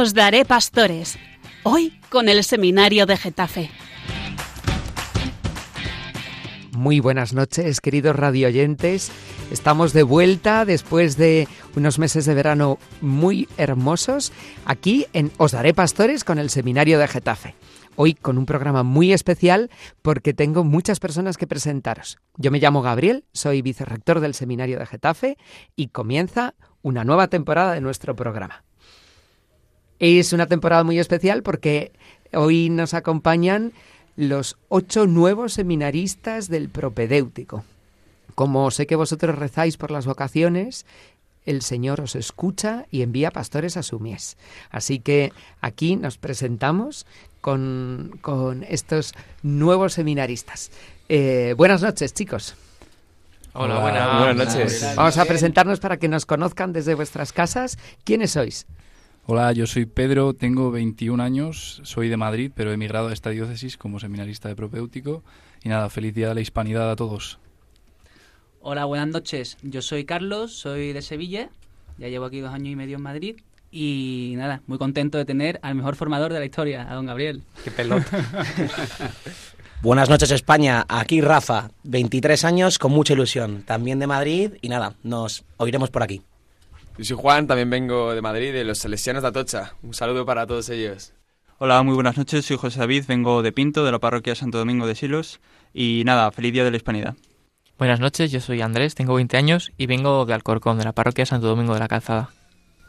Os daré pastores. Hoy con el seminario de Getafe. Muy buenas noches, queridos radioyentes. Estamos de vuelta después de unos meses de verano muy hermosos aquí en Os Daré Pastores con el Seminario de Getafe. Hoy con un programa muy especial porque tengo muchas personas que presentaros. Yo me llamo Gabriel, soy vicerrector del Seminario de Getafe y comienza una nueva temporada de nuestro programa. Es una temporada muy especial porque hoy nos acompañan los ocho nuevos seminaristas del propedéutico. Como sé que vosotros rezáis por las vocaciones, el Señor os escucha y envía pastores a su mies. Así que aquí nos presentamos con, estos nuevos seminaristas. Eh, buenas noches, chicos. Hola, buenas noches. Vamos a presentarnos para que nos conozcan desde vuestras casas. ¿Quiénes sois? Hola, yo soy Pedro, tengo 21 años, soy de Madrid, pero he emigrado a esta diócesis como seminarista de propéutico. Y nada, feliz día de la hispanidad a todos. Hola, buenas noches. Yo soy Carlos, soy de Sevilla, ya llevo aquí dos años y medio en Madrid. Y nada, muy contento de tener al mejor formador de la historia, a don Gabriel. ¡Qué pelota! Buenas noches España, aquí Rafa, 23 años con mucha ilusión, también de Madrid y nada, nos oiremos por aquí. Yo soy Juan, también vengo de Madrid, de los Salesianos de Atocha. Un saludo para todos ellos. Hola, muy buenas noches, soy José David, vengo de Pinto, de la parroquia Santo Domingo de Silos. Y nada, feliz día de la Hispanidad. Buenas noches, yo soy Andrés, tengo 20 años y vengo de Alcorcón, de la parroquia Santo Domingo de la Calzada.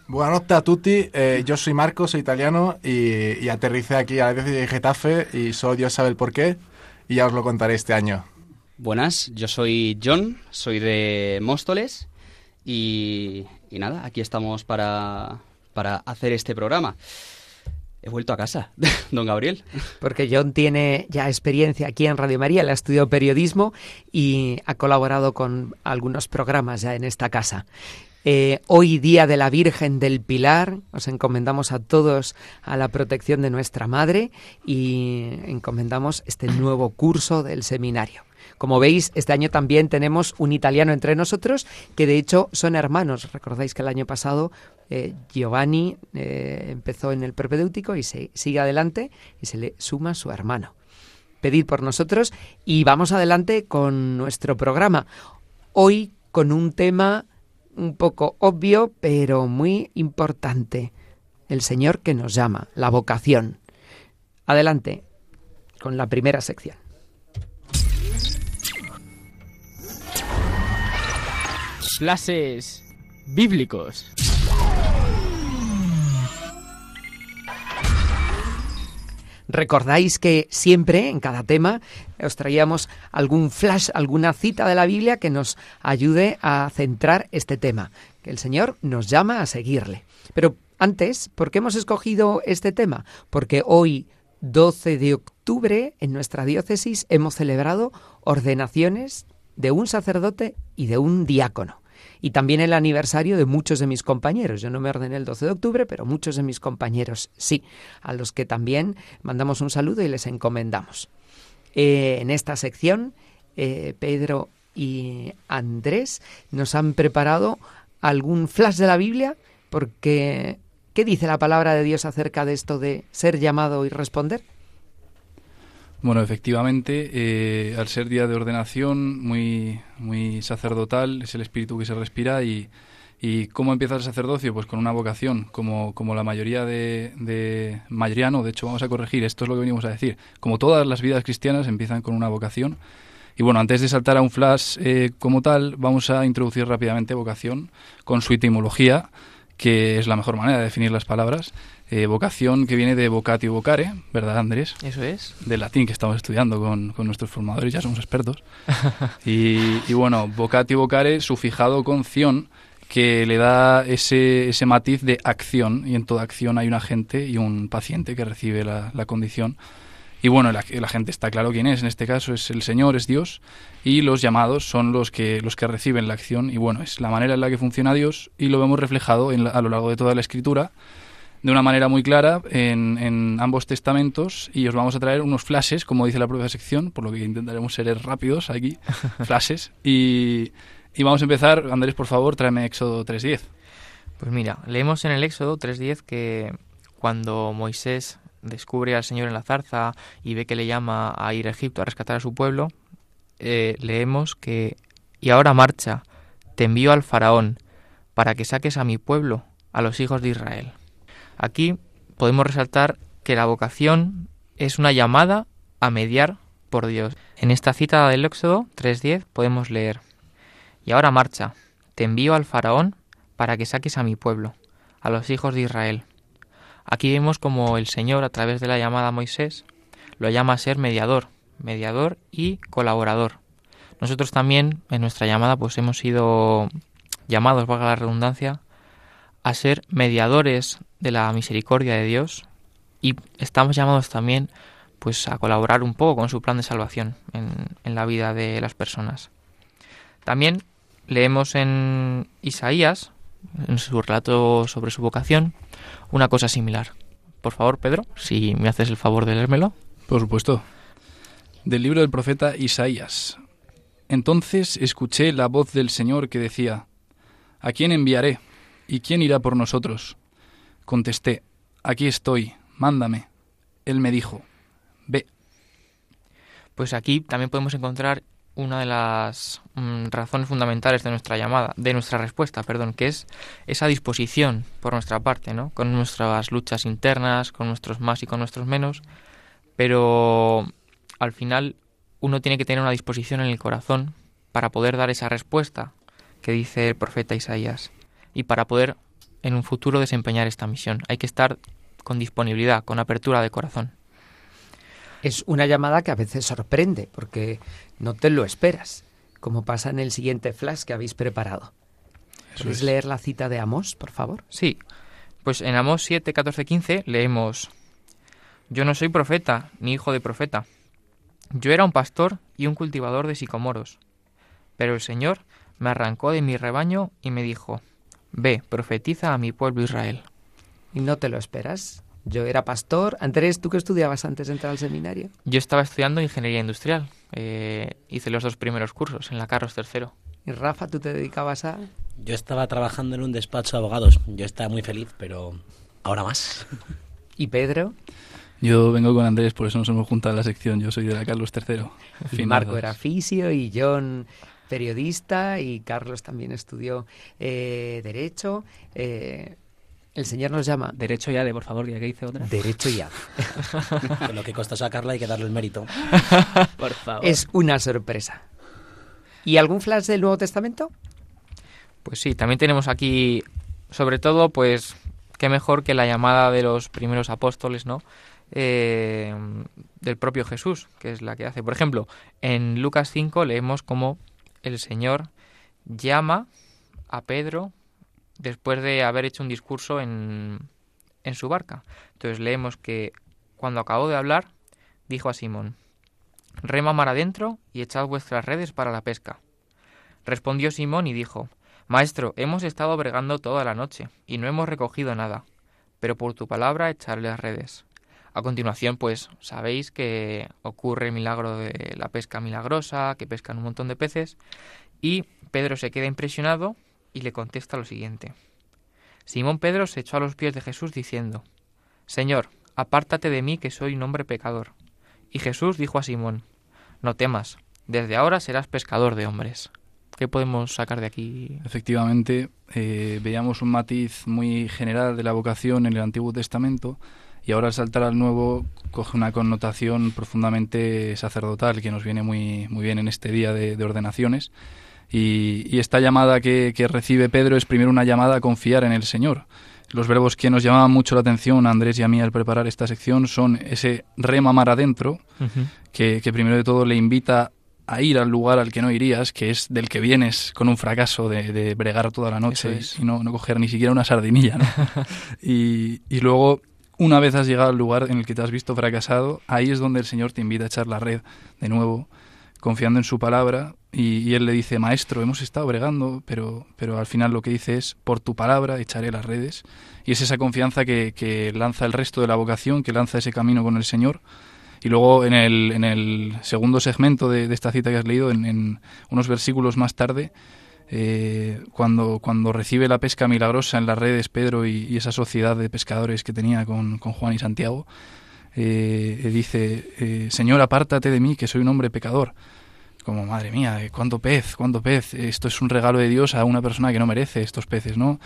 Buenas noches a tutti, eh, yo soy Marco, soy italiano y, aterricé aquí a la de Getafe y solo Dios sabe el por qué y ya os lo contaré este año. Buenas, yo soy John, soy de Móstoles y, y nada, aquí estamos para, para hacer este programa. He vuelto a casa, don Gabriel. Porque John tiene ya experiencia aquí en Radio María, le ha estudiado periodismo y ha colaborado con algunos programas ya en esta casa. Eh, hoy día de la Virgen del Pilar, os encomendamos a todos a la protección de nuestra Madre y encomendamos este nuevo curso del seminario. Como veis, este año también tenemos un italiano entre nosotros, que de hecho son hermanos. Recordáis que el año pasado eh, Giovanni eh, empezó en el propedéutico y se sigue adelante y se le suma su hermano. Pedid por nosotros y vamos adelante con nuestro programa. Hoy con un tema un poco obvio, pero muy importante. El Señor que nos llama, la vocación. Adelante con la primera sección. Clases bíblicos. Recordáis que siempre, en cada tema, os traíamos algún flash, alguna cita de la Biblia que nos ayude a centrar este tema, que el Señor nos llama a seguirle. Pero antes, ¿por qué hemos escogido este tema? Porque hoy, 12 de octubre, en nuestra diócesis hemos celebrado ordenaciones de un sacerdote y de un diácono y también el aniversario de muchos de mis compañeros. Yo no me ordené el 12 de octubre, pero muchos de mis compañeros sí, a los que también mandamos un saludo y les encomendamos. Eh, en esta sección, eh, Pedro y Andrés nos han preparado algún flash de la Biblia, porque ¿qué dice la palabra de Dios acerca de esto de ser llamado y responder? Bueno, efectivamente, eh, al ser día de ordenación muy, muy sacerdotal, es el espíritu que se respira y, y ¿cómo empieza el sacerdocio? Pues con una vocación, como, como la mayoría de, de de hecho vamos a corregir, esto es lo que venimos a decir, como todas las vidas cristianas empiezan con una vocación. Y bueno, antes de saltar a un flash eh, como tal, vamos a introducir rápidamente vocación con su etimología, que es la mejor manera de definir las palabras. Eh, vocación que viene de vocatio vocare, ¿verdad, Andrés? Eso es. De latín que estamos estudiando con, nuestros formadores, ya somos expertos. y, bueno, vocatio vocare sufijado con ción, que le da ese, ese matiz de acción, y en toda acción hay un agente y un paciente que recibe la, condición. Y bueno, la, la, gente está claro quién es, en este caso es el Señor, es Dios, y los llamados son los que, los que reciben la acción, y bueno, es la manera en la que funciona Dios, y lo vemos reflejado en a lo largo de toda la Escritura, de una manera muy clara en, en, ambos testamentos y os vamos a traer unos flashes, como dice la propia sección, por lo que intentaremos ser rápidos aquí, flashes. Y, y vamos a empezar, Andrés, por favor, tráeme Éxodo 3.10. Pues mira, leemos en el Éxodo 3.10 que cuando Moisés descubre al Señor en la zarza y ve que le llama a ir a Egipto a rescatar a su pueblo, eh, leemos que, y ahora marcha, te envío al faraón para que saques a mi pueblo, a los hijos de Israel. Aquí podemos resaltar que la vocación es una llamada a mediar por Dios. En esta cita del Éxodo 3.10 podemos leer, y ahora marcha, te envío al faraón para que saques a mi pueblo, a los hijos de Israel. Aquí vemos como el Señor, a través de la llamada a Moisés, lo llama a ser mediador, mediador y colaborador. Nosotros también, en nuestra llamada, pues hemos sido llamados, valga la redundancia, a ser mediadores de la misericordia de Dios y estamos llamados también pues a colaborar un poco con su plan de salvación en, en la vida de las personas. También leemos en Isaías, en su relato sobre su vocación, una cosa similar. Por favor, Pedro, si me haces el favor de leérmelo. Por supuesto. Del libro del profeta Isaías. Entonces escuché la voz del Señor que decía, ¿A quién enviaré? ¿Y quién irá por nosotros? Contesté, Aquí estoy, mándame. Él me dijo, Ve. Pues aquí también podemos encontrar una de las mm, razones fundamentales de nuestra llamada, de nuestra respuesta, perdón, que es esa disposición por nuestra parte, ¿no? Con nuestras luchas internas, con nuestros más y con nuestros menos, pero al final uno tiene que tener una disposición en el corazón para poder dar esa respuesta que dice el profeta Isaías y para poder en un futuro desempeñar esta misión. Hay que estar con disponibilidad, con apertura de corazón. Es una llamada que a veces sorprende porque no te lo esperas, como pasa en el siguiente flash que habéis preparado. ¿Puedes es. leer la cita de Amós, por favor? Sí, pues en Amós 7, 14, 15 leemos, Yo no soy profeta, ni hijo de profeta. Yo era un pastor y un cultivador de sicomoros. Pero el Señor me arrancó de mi rebaño y me dijo, Ve, profetiza a mi pueblo Israel. ¿Y no te lo esperas? Yo era pastor. Andrés, ¿tú qué estudiabas antes de entrar al seminario? Yo estaba estudiando ingeniería industrial. Eh, hice los dos primeros cursos en la Carlos III. ¿Y Rafa, tú te dedicabas a...? Yo estaba trabajando en un despacho de abogados. Yo estaba muy feliz, pero ahora más. ¿Y Pedro? Yo vengo con Andrés, por eso nos hemos juntado en la sección. Yo soy de la Carlos III. Y Marco era fisio y John periodista y Carlos también estudió eh, Derecho. Eh, el señor nos llama... Derecho y ADE, por favor, que aquí hice otra. Derecho y ADE. Con lo que costó sacarla hay que darle el mérito. por favor. Es una sorpresa. ¿Y algún flash del Nuevo Testamento? Pues sí, también tenemos aquí, sobre todo, pues, qué mejor que la llamada de los primeros apóstoles, ¿no? Eh, del propio Jesús, que es la que hace. Por ejemplo, en Lucas 5 leemos cómo el Señor llama a Pedro después de haber hecho un discurso en, en su barca. Entonces leemos que cuando acabó de hablar, dijo a Simón, Rema mar adentro y echad vuestras redes para la pesca. Respondió Simón y dijo, Maestro, hemos estado bregando toda la noche y no hemos recogido nada, pero por tu palabra echaré las redes. A continuación, pues sabéis que ocurre el milagro de la pesca milagrosa, que pescan un montón de peces, y Pedro se queda impresionado y le contesta lo siguiente. Simón Pedro se echó a los pies de Jesús diciendo, Señor, apártate de mí que soy un hombre pecador. Y Jesús dijo a Simón, No temas, desde ahora serás pescador de hombres. ¿Qué podemos sacar de aquí? Efectivamente, eh, veíamos un matiz muy general de la vocación en el Antiguo Testamento y ahora al saltar al Nuevo coge una connotación profundamente sacerdotal que nos viene muy, muy bien en este día de, de ordenaciones. Y, y, esta llamada que, que recibe Pedro es primero una llamada a confiar en el Señor. Los verbos que nos llamaban mucho la atención a Andrés y a mí al preparar esta sección son ese rema mar adentro, uh -huh. que, que primero de todo le invita a ir al lugar al que no irías, que es del que vienes con un fracaso de, de bregar toda la noche es. y no, no, coger ni siquiera una sardinilla. ¿no? y, y, luego, una vez has llegado al lugar en el que te has visto fracasado, ahí es donde el Señor te invita a echar la red de nuevo, confiando en su palabra. Y, Él le dice, Maestro, hemos estado bregando, pero, pero al final lo que dice es, por tu palabra echaré las redes. Y es esa confianza que, que lanza el resto de la vocación, que lanza ese camino con el Señor y luego en el, en el segundo segmento de, de, esta cita que has leído, en, en unos versículos más tarde, eh, cuando, cuando recibe la pesca milagrosa en las redes Pedro y, esa sociedad de pescadores que tenía con, Juan y Santiago, eh, dice, Señor, apártate de mí, que soy un hombre pecador. Como, madre mía, cuánto pez, cuánto pez. Esto es un regalo de Dios a una persona que no merece estos peces, ¿no?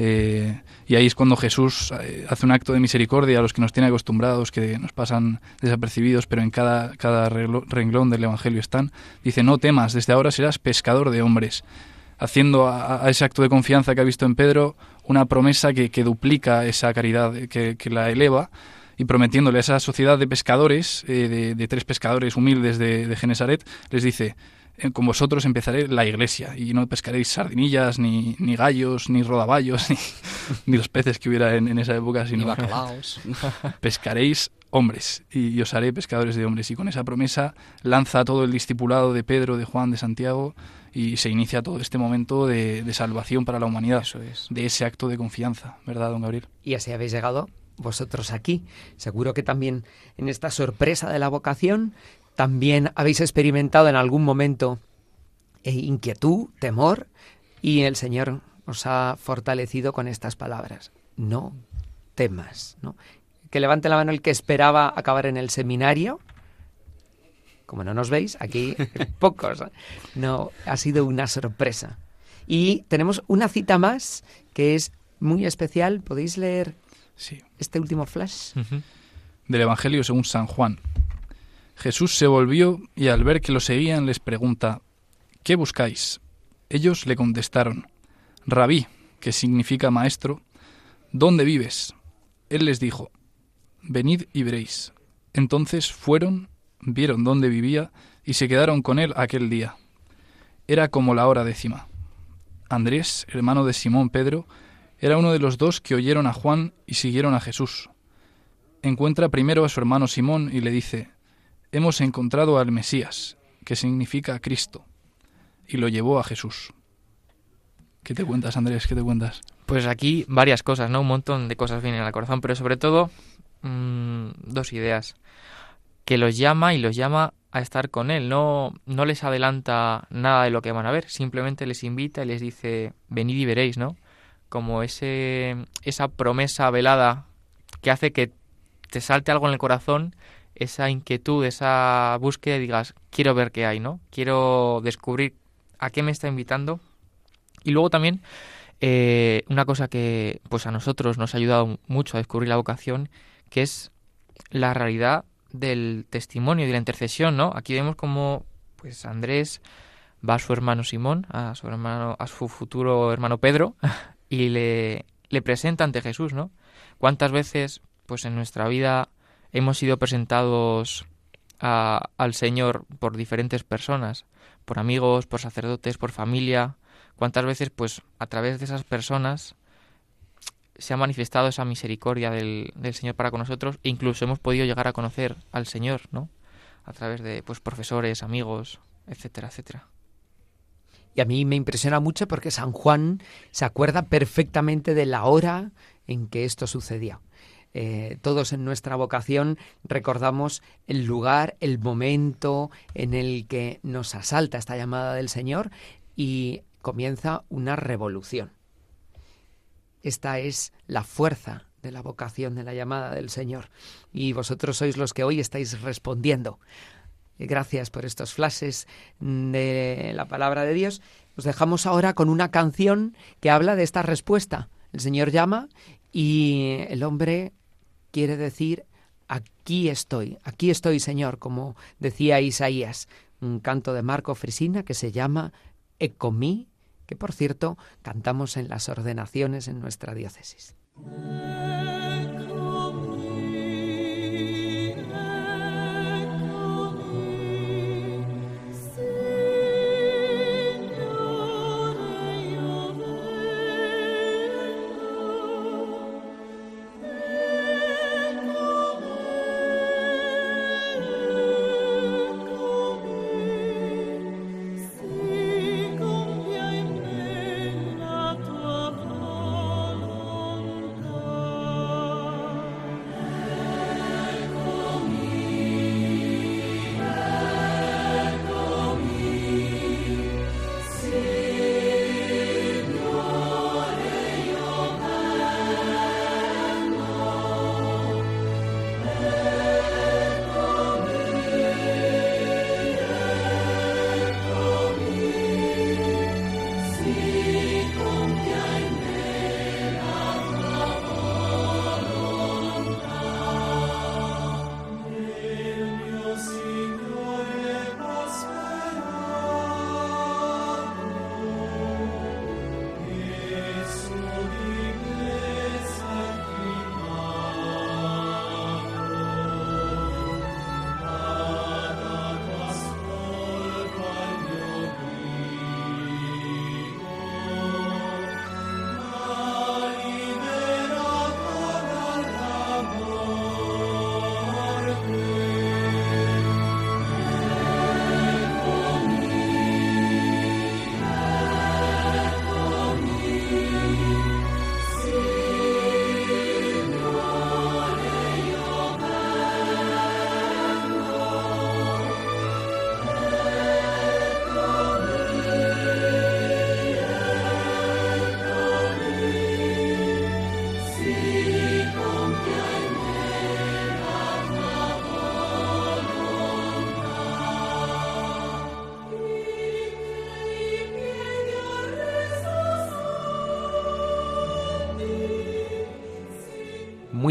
Eh, y ahí es cuando Jesús eh, hace un acto de misericordia a los que nos tiene acostumbrados, que nos pasan desapercibidos, pero en cada, cada renglón del Evangelio están. Dice, no temas, desde ahora serás pescador de hombres. Haciendo a, ese acto de confianza que ha visto en Pedro una promesa que, duplica esa caridad, que, la eleva, y prometiéndole a esa sociedad de pescadores, eh, de, tres pescadores humildes de, de Genesaret, les dice, eh, con vosotros empezaré la iglesia y no pescaréis sardinillas, ni, ni gallos, ni rodaballos, ni, los peces que hubiera en, esa época, sino pescaréis hombres y, os haré pescadores de hombres. Y con esa promesa lanza todo el discipulado de Pedro, de Juan, de Santiago y se inicia todo este momento de, salvación para la humanidad, de ese acto de confianza, ¿verdad, don Gabriel? Y así habéis llegado vosotros aquí. Seguro que también en esta sorpresa de la vocación también habéis experimentado en algún momento eh, inquietud, temor, y el Señor os ha fortalecido con estas palabras. No temas. ¿no? Que levante la mano el que esperaba acabar en el seminario. Como no nos veis, aquí pocos. No, ha sido una sorpresa. Y tenemos una cita más que es muy especial. ¿Podéis leer sí. este último flash? Del Evangelio según San Juan. Jesús se volvió y al ver que lo seguían les pregunta, ¿qué buscáis? Ellos le contestaron, Rabí, que significa maestro, ¿dónde vives? Él les dijo, Venid y veréis. Entonces fueron, vieron dónde vivía y se quedaron con él aquel día. Era como la hora décima. Andrés, hermano de Simón Pedro, era uno de los dos que oyeron a Juan y siguieron a Jesús. Encuentra primero a su hermano Simón y le dice, hemos encontrado al Mesías, que significa Cristo, y lo llevó a Jesús. ¿Qué te cuentas, Andrés? ¿Qué te cuentas? Pues aquí varias cosas, ¿no? Un montón de cosas vienen al corazón, pero sobre todo mm, dos ideas. Que los llama y los llama a estar con él. No, no les adelanta nada de lo que van a ver, simplemente les invita y les dice, venid y veréis, ¿no? Como ese, esa promesa velada que hace que te salte algo en el corazón esa inquietud, esa búsqueda y digas, quiero ver qué hay, ¿no? Quiero descubrir a qué me está invitando. Y luego también eh, una cosa que pues a nosotros nos ha ayudado mucho a descubrir la vocación, que es la realidad del testimonio y de la intercesión, ¿no? Aquí vemos como pues Andrés va a su hermano Simón, a su hermano, a su futuro hermano Pedro, y le, le presenta ante Jesús, ¿no? ¿Cuántas veces, pues en nuestra vida hemos sido presentados al Señor por diferentes personas, por amigos, por sacerdotes, por familia. ¿Cuántas veces, pues, a través de esas personas se ha manifestado esa misericordia del, Señor para con nosotros e incluso hemos podido llegar a conocer al Señor, ¿no? A través de, pues, profesores, amigos, etcétera, etcétera. Y a mí me impresiona mucho porque San Juan se acuerda perfectamente de la hora en que esto sucedió. Eh, todos en nuestra vocación recordamos el lugar, el momento en el que nos asalta esta llamada del Señor y comienza una revolución. Esta es la fuerza de la vocación, de la llamada del Señor. Y vosotros sois los que hoy estáis respondiendo. Gracias por estos flashes de la palabra de Dios. Os dejamos ahora con una canción que habla de esta respuesta. El Señor llama y el hombre quiere decir aquí estoy, aquí estoy Señor, como decía Isaías, un canto de Marco Frisina que se llama Ecomí, que por cierto cantamos en las ordenaciones en nuestra diócesis.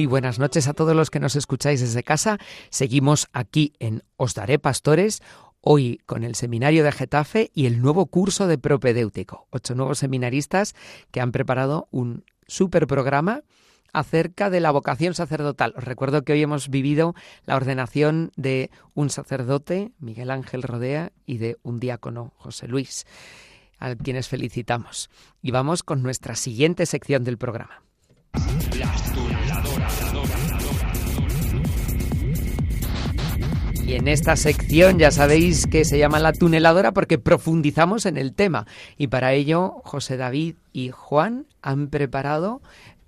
Buenas noches a todos los que nos escucháis desde casa. Seguimos aquí en Os Daré Pastores, hoy con el seminario de Getafe y el nuevo curso de propedéutico. Ocho nuevos seminaristas que han preparado un super programa acerca de la vocación sacerdotal. Os recuerdo que hoy hemos vivido la ordenación de un sacerdote, Miguel Ángel Rodea, y de un diácono, José Luis, a quienes felicitamos. Y vamos con nuestra siguiente sección del programa. Y en esta sección ya sabéis que se llama la tuneladora porque profundizamos en el tema. Y para ello José David y Juan han preparado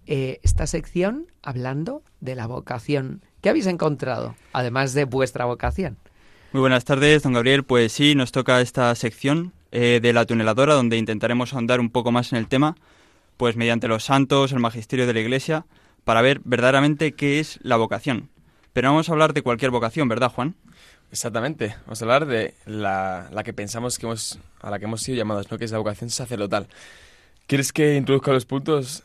eh, esta sección hablando de la vocación. ¿Qué habéis encontrado, además de vuestra vocación? Muy buenas tardes, don Gabriel. Pues sí, nos toca esta sección eh, de la tuneladora donde intentaremos ahondar un poco más en el tema, pues mediante los santos, el magisterio de la Iglesia, para ver verdaderamente qué es la vocación. Pero vamos a hablar de cualquier vocación, ¿verdad, Juan? Exactamente. Vamos a hablar de la, que pensamos que hemos, a la que hemos sido llamados, ¿no? Que es la vocación sacerdotal. ¿Quieres que introduzca los puntos?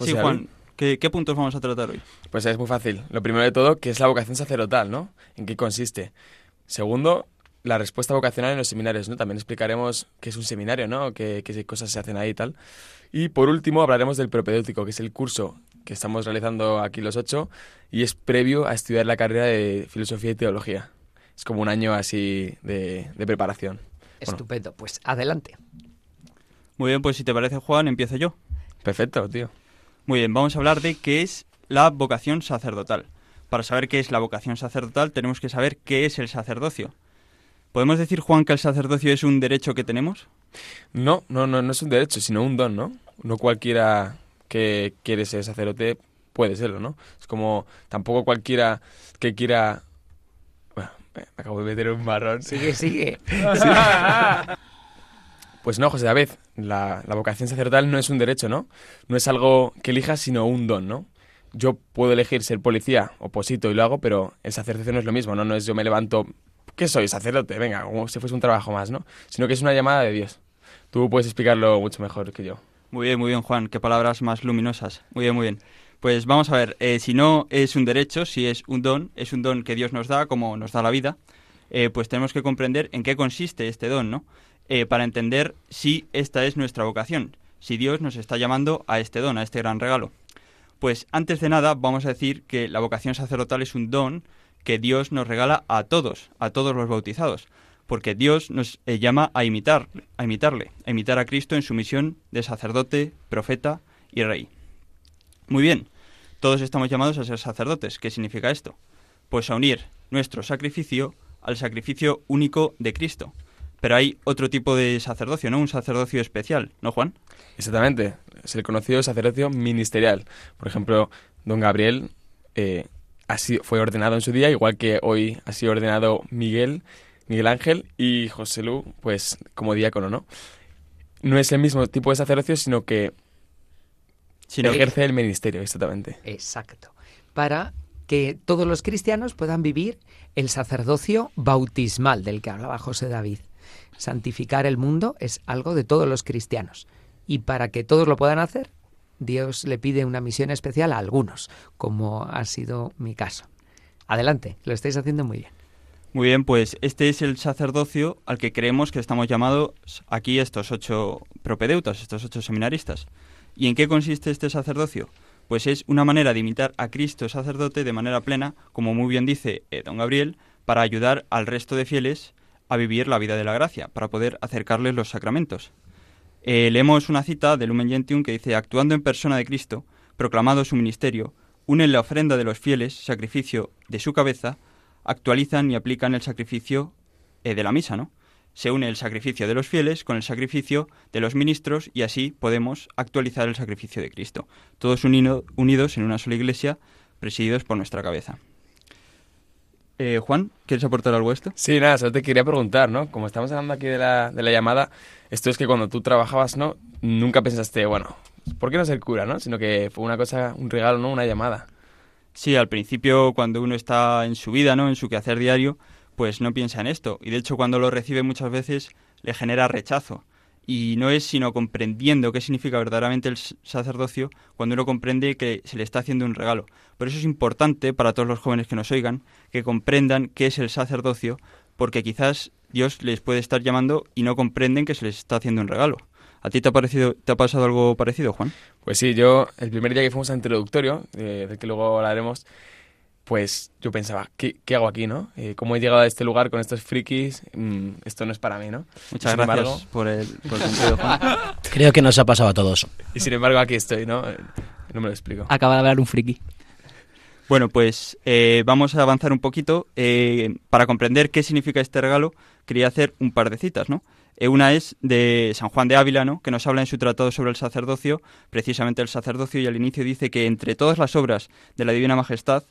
sí, Juan. ¿qué, ¿Qué puntos vamos a tratar hoy? Pues es muy fácil. Lo primero de todo, ¿qué es la vocación sacerdotal, no? ¿En qué consiste? Segundo, la respuesta vocacional en los seminarios, ¿no? También explicaremos qué es un seminario, ¿no? Qué, qué cosas se hacen ahí y tal. Y por último hablaremos del propedéutico, que es el curso que estamos realizando aquí los ocho y es previo a estudiar la carrera de filosofía y teología. Es como un año así de, preparación. Estupendo, pues adelante. Muy bien, pues si te parece Juan, empiezo yo. Perfecto, tío. Muy bien, vamos a hablar de qué es la vocación sacerdotal. Para saber qué es la vocación sacerdotal tenemos que saber qué es el sacerdocio. ¿Podemos decir, Juan, que el sacerdocio es un derecho que tenemos? No, no, no, no es un derecho, sino un don, ¿no? No cualquiera que quiere ser sacerdote puede serlo, ¿no? Es como tampoco cualquiera que quiera... Bueno, me acabo de meter un marrón. Sigue, sigue. Pues no, José David, la, la vocación sacerdotal no es un derecho, ¿no? No es algo que elijas, sino un don, ¿no? Yo puedo elegir ser policía, oposito y lo hago, pero el sacerdocio no es lo mismo, ¿no? No es yo me levanto, ¿qué soy? Sacerdote, venga, como si fuese un trabajo más, ¿no? Sino que es una llamada de Dios. Tú puedes explicarlo mucho mejor que yo. Muy bien, muy bien, Juan. Qué palabras más luminosas. Muy bien, muy bien. Pues vamos a ver, eh, si no es un derecho, si es un don, es un don que Dios nos da, como nos da la vida, eh, pues tenemos que comprender en qué consiste este don, ¿no? Eh, para entender si esta es nuestra vocación, si Dios nos está llamando a este don, a este gran regalo. Pues antes de nada vamos a decir que la vocación sacerdotal es un don que Dios nos regala a todos, a todos los bautizados porque Dios nos eh, llama a imitar, a imitarle, a imitar a Cristo en su misión de sacerdote, profeta y rey. Muy bien, todos estamos llamados a ser sacerdotes. ¿Qué significa esto? Pues a unir nuestro sacrificio al sacrificio único de Cristo. Pero hay otro tipo de sacerdocio, ¿no? Un sacerdocio especial, ¿no, Juan? Exactamente. Es el conocido sacerdocio ministerial. Por ejemplo, don Gabriel eh, fue ordenado en su día, igual que hoy ha sido ordenado Miguel Miguel Ángel y José Lu, pues como diácono, ¿no? No es el mismo tipo de sacerdocio, sino que sino ejerce el ministerio, exactamente. Exacto. Para que todos los cristianos puedan vivir el sacerdocio bautismal del que hablaba José David. Santificar el mundo es algo de todos los cristianos. Y para que todos lo puedan hacer, Dios le pide una misión especial a algunos, como ha sido mi caso. Adelante, lo estáis haciendo muy bien. Muy bien, pues este es el sacerdocio al que creemos que estamos llamados aquí estos ocho propedeutas, estos ocho seminaristas. ¿Y en qué consiste este sacerdocio? Pues es una manera de imitar a Cristo sacerdote de manera plena, como muy bien dice eh, don Gabriel, para ayudar al resto de fieles a vivir la vida de la gracia, para poder acercarles los sacramentos. Eh, leemos una cita de Lumen Gentium que dice, actuando en persona de Cristo, proclamado su ministerio, unen la ofrenda de los fieles, sacrificio de su cabeza, actualizan y aplican el sacrificio eh, de la misa, ¿no? Se une el sacrificio de los fieles con el sacrificio de los ministros y así podemos actualizar el sacrificio de Cristo, todos unidos en una sola iglesia, presididos por nuestra cabeza. Eh, Juan, ¿quieres aportar algo a esto? Sí, nada, solo te quería preguntar, ¿no? Como estamos hablando aquí de la, de la llamada, esto es que cuando tú trabajabas, ¿no? Nunca pensaste, bueno, ¿por qué no ser cura, no? Sino que fue una cosa, un regalo, ¿no? Una llamada. Sí, al principio cuando uno está en su vida, ¿no? En su quehacer diario, pues no piensa en esto. Y de hecho cuando lo recibe muchas veces le genera rechazo. y no es sino comprendiendo qué significa verdaderamente el sacerdocio cuando uno comprende que se le está haciendo un regalo. Por eso es importante para todos los jóvenes que nos oigan que comprendan qué es el sacerdocio, porque quizás Dios les puede estar llamando y no comprenden que se les está haciendo un regalo. ¿A ti te ha, parecido, te ha pasado algo parecido, Juan? Pues sí, yo el primer día que fuimos a introductorio, eh, del que luego hablaremos, pues yo pensaba, ¿qué, qué hago aquí, no? Eh, ¿Cómo he llegado a este lugar con estos frikis? Mm, esto no es para mí, ¿no? Muchas gracias por el, por el Juan. Creo que nos ha pasado a todos. Y sin embargo aquí estoy, ¿no? Eh, no me lo explico. Acaba de hablar un friki. Bueno, pues eh, vamos a avanzar un poquito. para comprender qué significa este regalo, quería hacer un par de citas, ¿no? Una es de San Juan de Ávila, ¿no? que nos habla en su tratado sobre el sacerdocio, precisamente el sacerdocio, y al inicio dice que entre todas las obras de la Divina Majestad,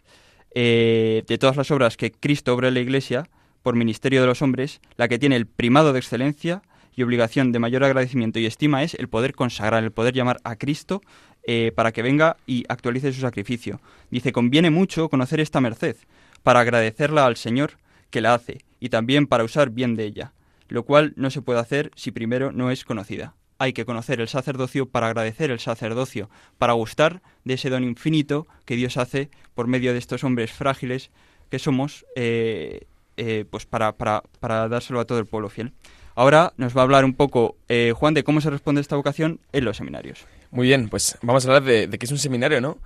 eh, de todas las obras que Cristo obra en la Iglesia, por ministerio de los hombres, la que tiene el primado de excelencia y obligación de mayor agradecimiento y estima es el poder consagrar, el poder llamar a Cristo eh, para que venga y actualice su sacrificio. Dice, conviene mucho conocer esta merced, para agradecerla al Señor que la hace, y también para usar bien de ella, lo cual no se puede hacer si primero no es conocida hay que conocer el sacerdocio para agradecer el sacerdocio, para gustar de ese don infinito que Dios hace por medio de estos hombres frágiles que somos, eh, eh, pues para, para, para, dárselo a todo el pueblo fiel. Ahora nos va a hablar un poco eh, Juan de cómo se responde esta vocación en los seminarios. Muy bien, pues vamos a hablar de, de qué es un seminario, ¿no?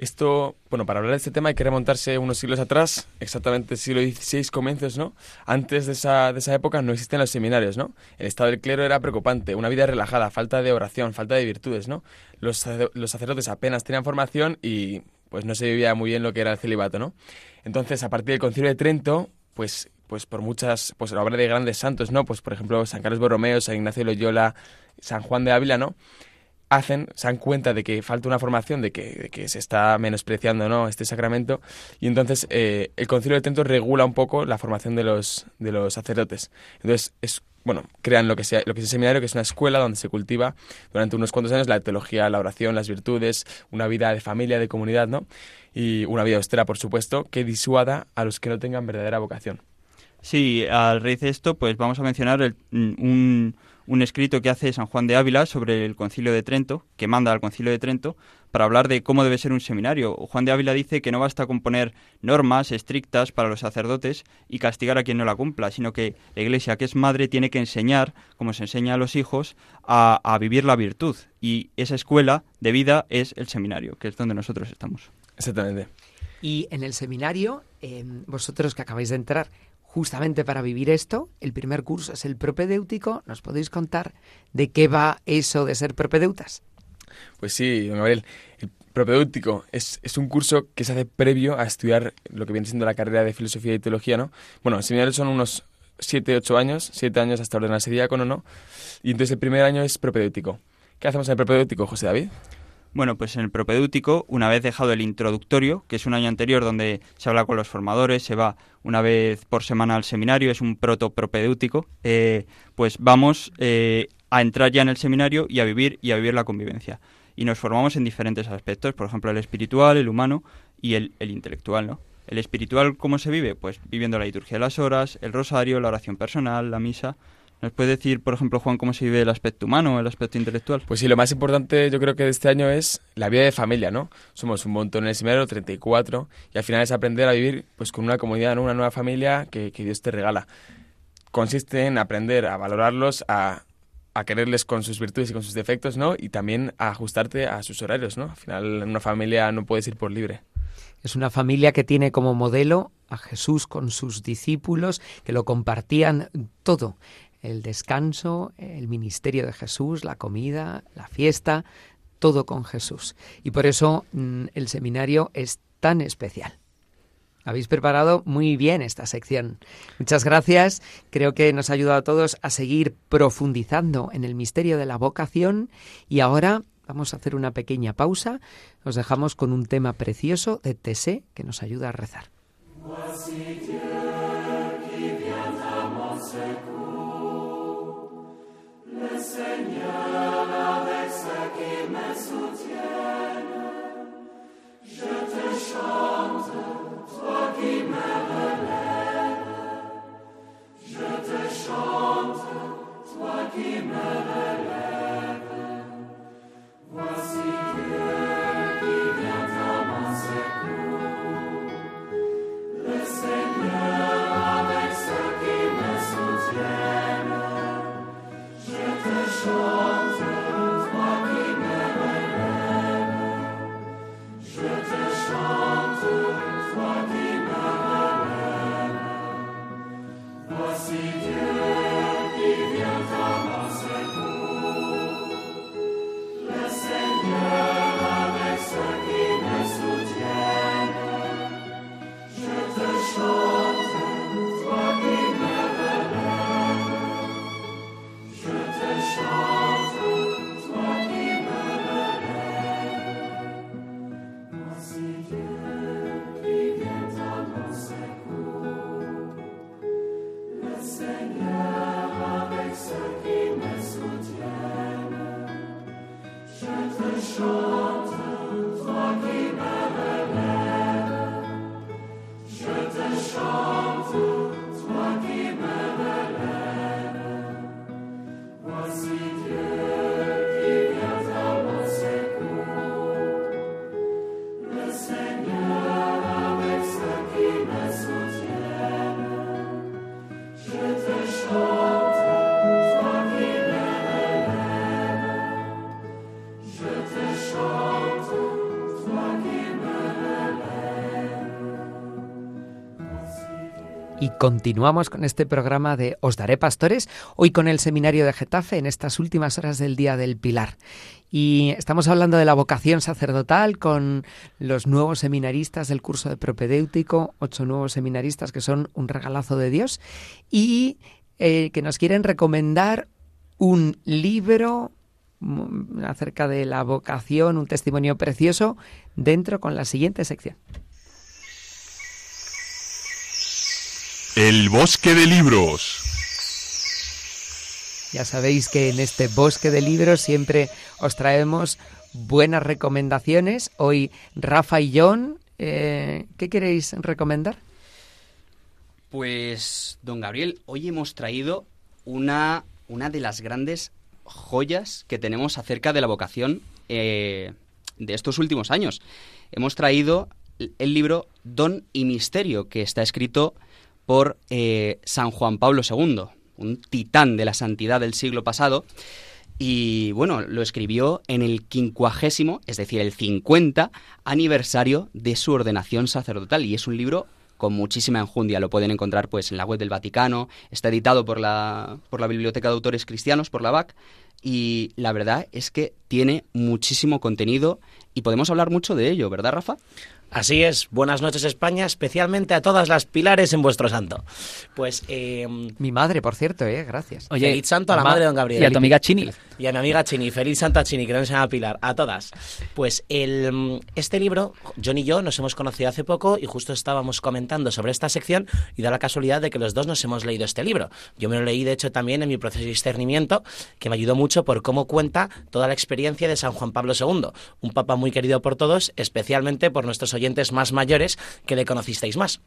Esto, bueno, para hablar de este tema hay que remontarse unos siglos atrás, exactamente siglo XVI comienzos, ¿no? Antes de esa, de esa época no existían los seminarios, ¿no? El estado del clero era preocupante, una vida relajada, falta de oración, falta de virtudes, ¿no? Los, los sacerdotes apenas tenían formación y pues no se vivía muy bien lo que era el celibato, ¿no? Entonces, a partir del Concilio de Trento, pues pues por muchas, pues la obra de grandes santos, ¿no? Pues por ejemplo, San Carlos Borromeo, San Ignacio Loyola, San Juan de Ávila, ¿no? Hacen, se dan cuenta de que falta una formación, de que, se está menospreciando ¿no? este sacramento, y entonces eh, el Concilio de Trento regula un poco la formación de los, de los sacerdotes. Entonces, es, bueno, crean lo que, sea, lo que es el seminario, que es una escuela donde se cultiva durante unos cuantos años la teología, la oración, las virtudes, una vida de familia, de comunidad, ¿no? Y una vida austera, por supuesto, que disuada a los que no tengan verdadera vocación. Sí, al raíz de esto, pues vamos a mencionar un un escrito que hace San Juan de Ávila sobre el Concilio de Trento, que manda al Concilio de Trento, para hablar de cómo debe ser un seminario. Juan de Ávila dice que no basta con poner normas estrictas para los sacerdotes y castigar a quien no la cumpla, sino que la Iglesia, que es madre, tiene que enseñar, como se enseña a los hijos, a, vivir la virtud. Y esa escuela de vida es el seminario, que es donde nosotros estamos. Exactamente. Y en el seminario, eh, vosotros que acabáis de entrar, justamente para vivir esto, el primer curso es el propedéutico. ¿Nos podéis contar de qué va eso de ser propedeutas? Pues sí, don Gabriel. El propedéutico es, es, un curso que se hace previo a estudiar lo que viene siendo la carrera de filosofía y teología, ¿no? Bueno, el seminario son unos 7, 8 años, 7 años hasta ordenarse diácono, ¿no? Y entonces el primer año es propedéutico. ¿Qué hacemos en el propedéutico, José David? Bueno, pues en el propedéutico, una vez dejado el introductorio, que es un año anterior donde se habla con los formadores, se va una vez por semana al seminario, es un protopropedéutico, eh, pues vamos eh, a entrar ya en el seminario y a vivir y a vivir la convivencia. Y nos formamos en diferentes aspectos, por ejemplo, el espiritual, el humano y el, el intelectual, ¿no? El espiritual, ¿cómo se vive? Pues viviendo la liturgia de las horas, el rosario, la oración personal, la misa, ¿Nos puede decir, por ejemplo, Juan, cómo se vive el aspecto humano, el aspecto intelectual? Pues sí, lo más importante yo creo que de este año es la vida de familia, ¿no? Somos un montón en el seminario, 34, y al final es aprender a vivir pues con una comunidad, ¿no? una nueva familia que, Dios te regala. Consiste en aprender a valorarlos, a, a quererles con sus virtudes y con sus defectos, ¿no? Y también a ajustarte a sus horarios, ¿no? Al final en una familia no puedes ir por libre. Es una familia que tiene como modelo a Jesús con sus discípulos, que lo compartían todo el descanso, el ministerio de Jesús, la comida, la fiesta, todo con Jesús. Y por eso mm, el seminario es tan especial. Habéis preparado muy bien esta sección. Muchas gracias. Creo que nos ha ayudado a todos a seguir profundizando en el misterio de la vocación. Y ahora vamos a hacer una pequeña pausa. Os dejamos con un tema precioso de Tessé que nos ayuda a rezar. chante, toi qui me relèves. Voici Y continuamos con este programa de Os Daré Pastores, hoy con el Seminario de Getafe en estas últimas horas del Día del Pilar. Y estamos hablando de la vocación sacerdotal con los nuevos seminaristas del curso de propedéutico, ocho nuevos seminaristas que son un regalazo de Dios y eh, que nos quieren recomendar un libro mm, acerca de la vocación, un testimonio precioso, dentro con la siguiente sección. El bosque de libros. Ya sabéis que en este bosque de libros siempre os traemos buenas recomendaciones. Hoy Rafa y John, eh, ¿qué queréis recomendar? Pues, don Gabriel, hoy hemos traído una, una de las grandes joyas que tenemos acerca de la vocación eh, de estos últimos años. Hemos traído el libro Don y Misterio, que está escrito por eh, San Juan Pablo II, un titán de la santidad del siglo pasado. Y bueno, lo escribió en el quincuagésimo, es decir, el 50 aniversario de su ordenación sacerdotal. Y es un libro con muchísima enjundia. Lo pueden encontrar pues en la web del Vaticano. Está editado por la, por la Biblioteca de Autores Cristianos, por la BAC. Y la verdad es que tiene muchísimo contenido y podemos hablar mucho de ello, ¿verdad, Rafa? Así es, buenas noches España, especialmente a todas las pilares en vuestro santo. Pues eh, mi madre, por cierto, eh, gracias. Oye, feliz santo a la madre de don Gabriel. Y a tu amiga Chini. Y a mi amiga Chini, feliz santo a Chini, que no se llama Pilar, a todas. Pues el, este libro, John y yo nos hemos conocido hace poco y justo estábamos comentando sobre esta sección y da la casualidad de que los dos nos hemos leído este libro. Yo me lo leí, de hecho, también en mi proceso de discernimiento, que me ayudó mucho por cómo cuenta toda la experiencia de San Juan Pablo II, un papa muy querido por todos, especialmente por nuestros oyentes más mayores que le conocisteis más.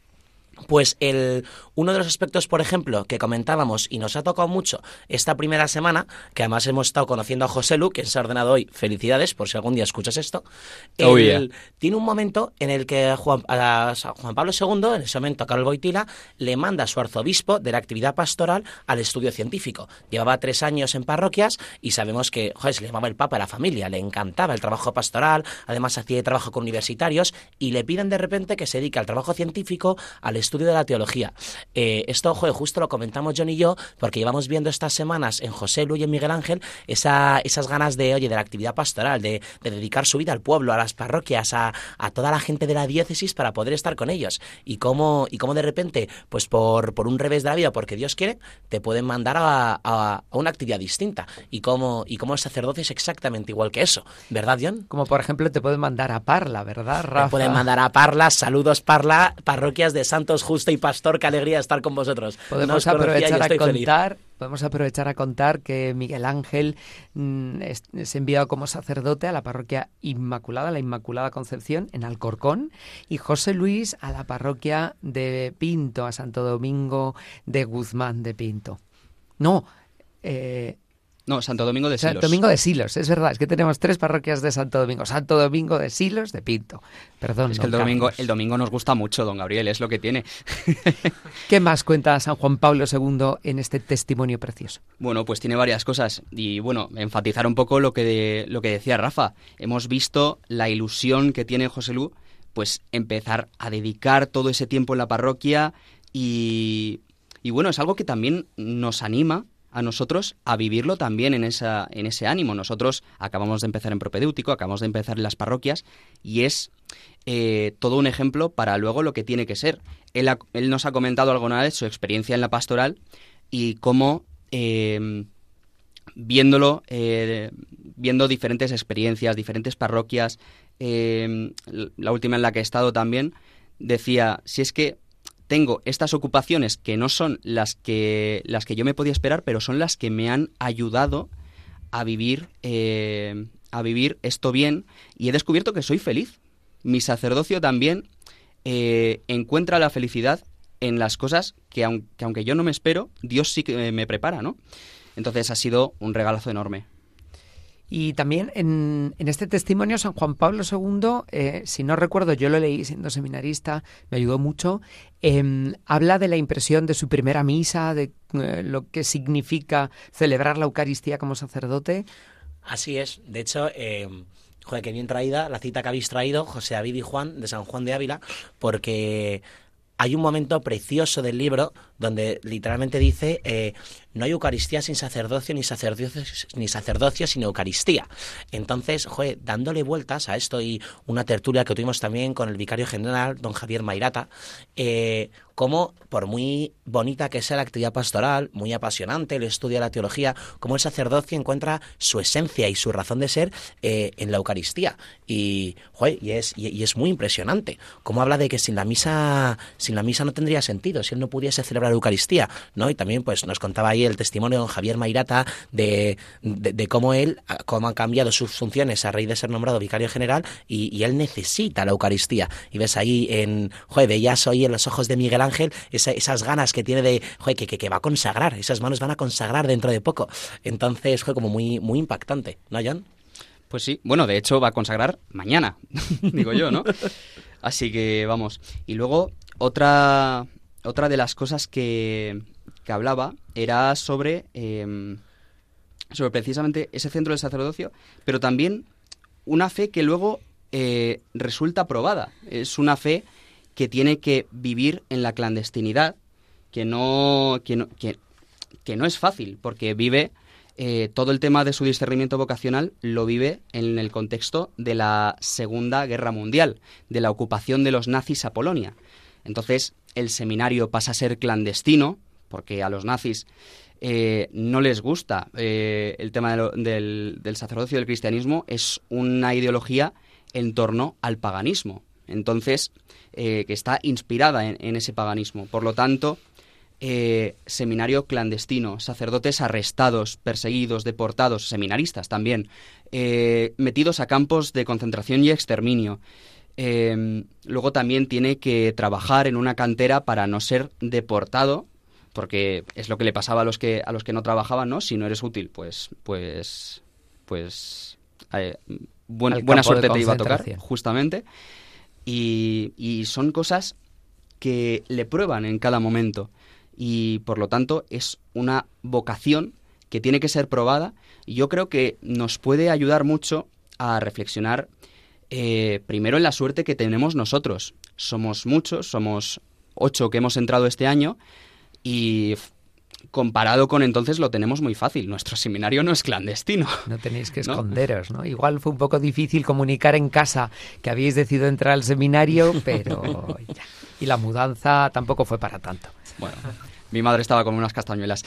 Pues el, uno de los aspectos, por ejemplo, que comentábamos y nos ha tocado mucho esta primera semana, que además hemos estado conociendo a José Lu, quien se ha ordenado hoy, felicidades por si algún día escuchas esto, Oh, el- yeah. tiene un momento en el que Juan, a Juan Pablo II, en ese momento a Carlos Boitila, le manda a su arzobispo de la actividad pastoral al estudio científico. Llevaba tres años en parroquias y sabemos que, joder, se le llamaba el Papa a la familia, le encantaba el trabajo pastoral, además hacía trabajo con universitarios y le piden de repente que se dedique al trabajo científico, al estudio de la teología. Eh, esto, joder, justo lo comentamos John y yo, porque llevamos viendo estas semanas en José Luis y en Miguel Ángel esa, esas ganas de, oye, de la actividad pastoral, de, de dedicar su vida al pueblo, a las parroquias, a, a toda la gente de la diócesis para poder estar con ellos. Y cómo, y cómo de repente, pues por, por un revés de la vida, porque Dios quiere, te pueden mandar a, a- a una actividad distinta. Y cómo, y cómo el sacerdocio es exactamente igual que eso. ¿Verdad, John? Como por ejemplo te pueden mandar a Parla, ¿verdad, Rafa? Me pueden mandar a Parla, saludos Parla, parroquias de Santos Justo y Pastor, qué alegría estar con vosotros. Podemos y aprovechar a feliz. contar, podemos aprovechar a contar que Miguel Ángel mm, es, es enviado como sacerdote a la parroquia Inmaculada, la Inmaculada Concepción en Alcorcón, y José Luis a la parroquia de Pinto, a Santo Domingo de Guzmán de Pinto. No, eh, No, Santo Domingo de Silos. Santo Domingo de Silos, es verdad, es que tenemos tres parroquias de Santo Domingo. Santo Domingo de Silos de Pinto. Perdón. Es que el domingo, el domingo nos gusta mucho, don Gabriel, es lo que tiene. ¿Qué más cuenta San Juan Pablo II en este testimonio precioso? Bueno, pues tiene varias cosas. Y bueno, enfatizar un poco lo que, de- lo que decía Rafa. Hemos visto la ilusión que tiene José Lu, pues empezar a dedicar todo ese tiempo en la parroquia y, y bueno, es algo que también nos anima a nosotros a vivirlo también en, esa, en ese ánimo. Nosotros acabamos de empezar en propedéutico, acabamos de empezar en las parroquias y es eh, todo un ejemplo para luego lo que tiene que ser. Él, ha- él nos ha comentado alguna vez su experiencia en la pastoral y cómo eh, viéndolo, eh, viendo diferentes experiencias, diferentes parroquias, eh, la última en la que he estado también, decía, si es que tengo estas ocupaciones que no son las que, las que yo me podía esperar, pero son las que me han ayudado a vivir, eh, a vivir esto bien y he descubierto que soy feliz. Mi sacerdocio también eh, encuentra la felicidad en las cosas que aunque, que aunque yo no me espero, Dios sí que me prepara, ¿no? Entonces ha sido un regalazo enorme. Y también en, en, este testimonio San Juan Pablo II, eh, si no recuerdo, yo lo leí siendo seminarista, me ayudó mucho, eh, habla de la impresión de su primera misa, de eh, lo que significa celebrar la Eucaristía como sacerdote. Así es, de hecho... Joder, qué bien traída la cita que habéis traído, José David y Juan, de San Juan de Ávila, porque hay un momento precioso del libro donde literalmente dice eh, no hay Eucaristía sin sacerdocio ni sacerdocio ni sacerdocio sin Eucaristía. Entonces, joder, dándole vueltas a esto y una tertulia que tuvimos también con el vicario general, don Javier Mairata, eh, como por muy bonita que sea la actividad pastoral, muy apasionante el estudio de la teología, como el sacerdocio encuentra su esencia y su razón de ser eh, en la Eucaristía. Y, joder, y, es, y, es muy impresionante. Como habla de que sin la misa, sin la misa no tendría sentido, si él no pudiese celebrar la Eucaristía, ¿no? Y también pues nos contaba ahí el testimonio de Javier Mairata de, de, cómo él, cómo han cambiado sus funciones a raíz de ser nombrado vicario general y, él necesita la Eucaristía. Y ves ahí en, joder, veías hoy en los ojos de Miguel Ángel esa, esas ganas que tiene de, joder, que, que, que, va a consagrar, esas manos van a consagrar dentro de poco. Entonces fue como muy, muy impactante, ¿no, John? Pues sí, bueno, de hecho va a consagrar mañana, digo yo, ¿no? Así que vamos. Y luego otra, otra de las cosas que, que hablaba era sobre, eh, sobre precisamente ese centro del sacerdocio, pero también una fe que luego eh, resulta probada. Es una fe que tiene que vivir en la clandestinidad, que no, que no, que, que no es fácil, porque vive eh, todo el tema de su discernimiento vocacional lo vive en el contexto de la Segunda Guerra Mundial, de la ocupación de los nazis a Polonia. Entonces, el seminario pasa a ser clandestino, porque a los nazis eh, no les gusta eh, el tema del, sacerdocio del cristianismo, es una ideología en torno al paganismo. Entonces, eh, que está inspirada en, ese paganismo. Por lo tanto, seminario clandestino, sacerdotes arrestados, perseguidos, deportados, seminaristas también, metidos a campos de concentración y exterminio. Luego también tiene que trabajar en una cantera para no ser deportado, porque es lo que le pasaba a los que a los que no trabajaban, ¿no? Si no eres útil, pues pues pues eh, buen, buena suerte te iba a tocar, justamente. Y, y son cosas que le prueban en cada momento y por lo tanto es una vocación que tiene que ser probada y yo creo que nos puede ayudar mucho a reflexionar eh, primero en la suerte que tenemos nosotros. Somos muchos, somos ocho que hemos entrado este año y comparado con entonces lo tenemos muy fácil. Nuestro seminario no es clandestino. No tenéis que esconderos, ¿no? ¿no? Igual fue un poco difícil comunicar en casa que habéis decidido entrar al seminario, pero ya. Y la mudanza tampoco fue para tanto. Bueno, mi madre estaba con unas castañuelas.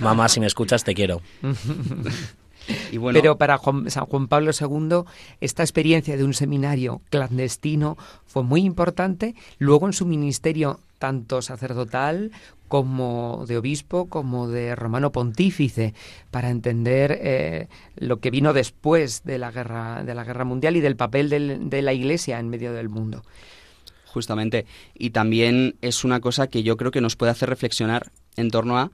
Mamá, si me escuchas, te quiero. Y bueno, Pero para Juan, San Juan Pablo II, esta experiencia de un seminario clandestino fue muy importante. Luego en su ministerio, tanto sacerdotal como de obispo, como de romano pontífice, para entender eh, lo que vino después de la guerra, de la guerra mundial y del papel del, de la Iglesia en medio del mundo. Justamente. Y también es una cosa que yo creo que nos puede hacer reflexionar en torno a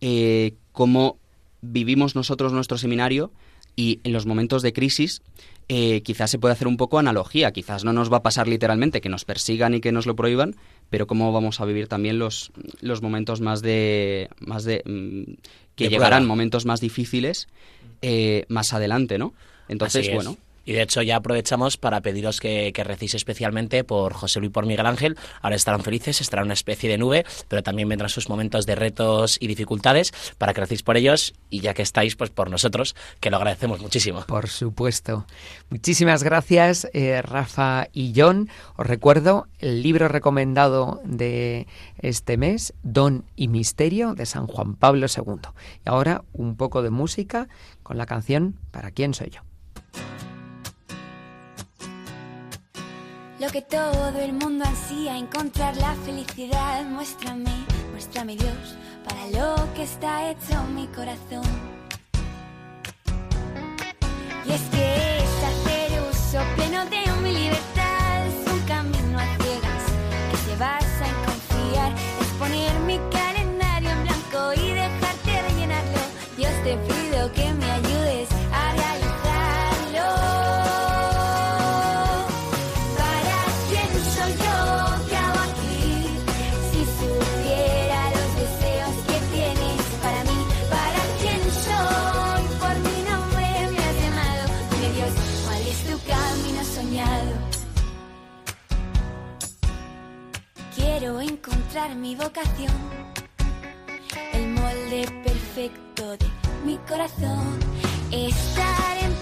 eh, cómo vivimos nosotros nuestro seminario y en los momentos de crisis eh, quizás se puede hacer un poco analogía, quizás no nos va a pasar literalmente que nos persigan y que nos lo prohíban, pero cómo vamos a vivir también los, los momentos más de... Más de mm, que de llegarán prueba. momentos más difíciles eh, más adelante, ¿no? Entonces, bueno... Y de hecho ya aprovechamos para pediros que, que, recéis especialmente por José Luis y por Miguel Ángel. Ahora estarán felices, estará una especie de nube, pero también vendrán sus momentos de retos y dificultades para que recéis por ellos y ya que estáis, pues por nosotros, que lo agradecemos muchísimo. Por supuesto. Muchísimas gracias, eh, Rafa y John. Os recuerdo el libro recomendado de este mes, Don y Misterio, de San Juan Pablo II. Y ahora un poco de música con la canción ¿Para quién soy yo? Lo que todo el mundo ansía, encontrar la felicidad. Muéstrame, muéstrame Dios, para lo que está hecho mi corazón. Y es que es hacer uso pleno de mi vocación, el molde perfecto de mi corazón. Estar en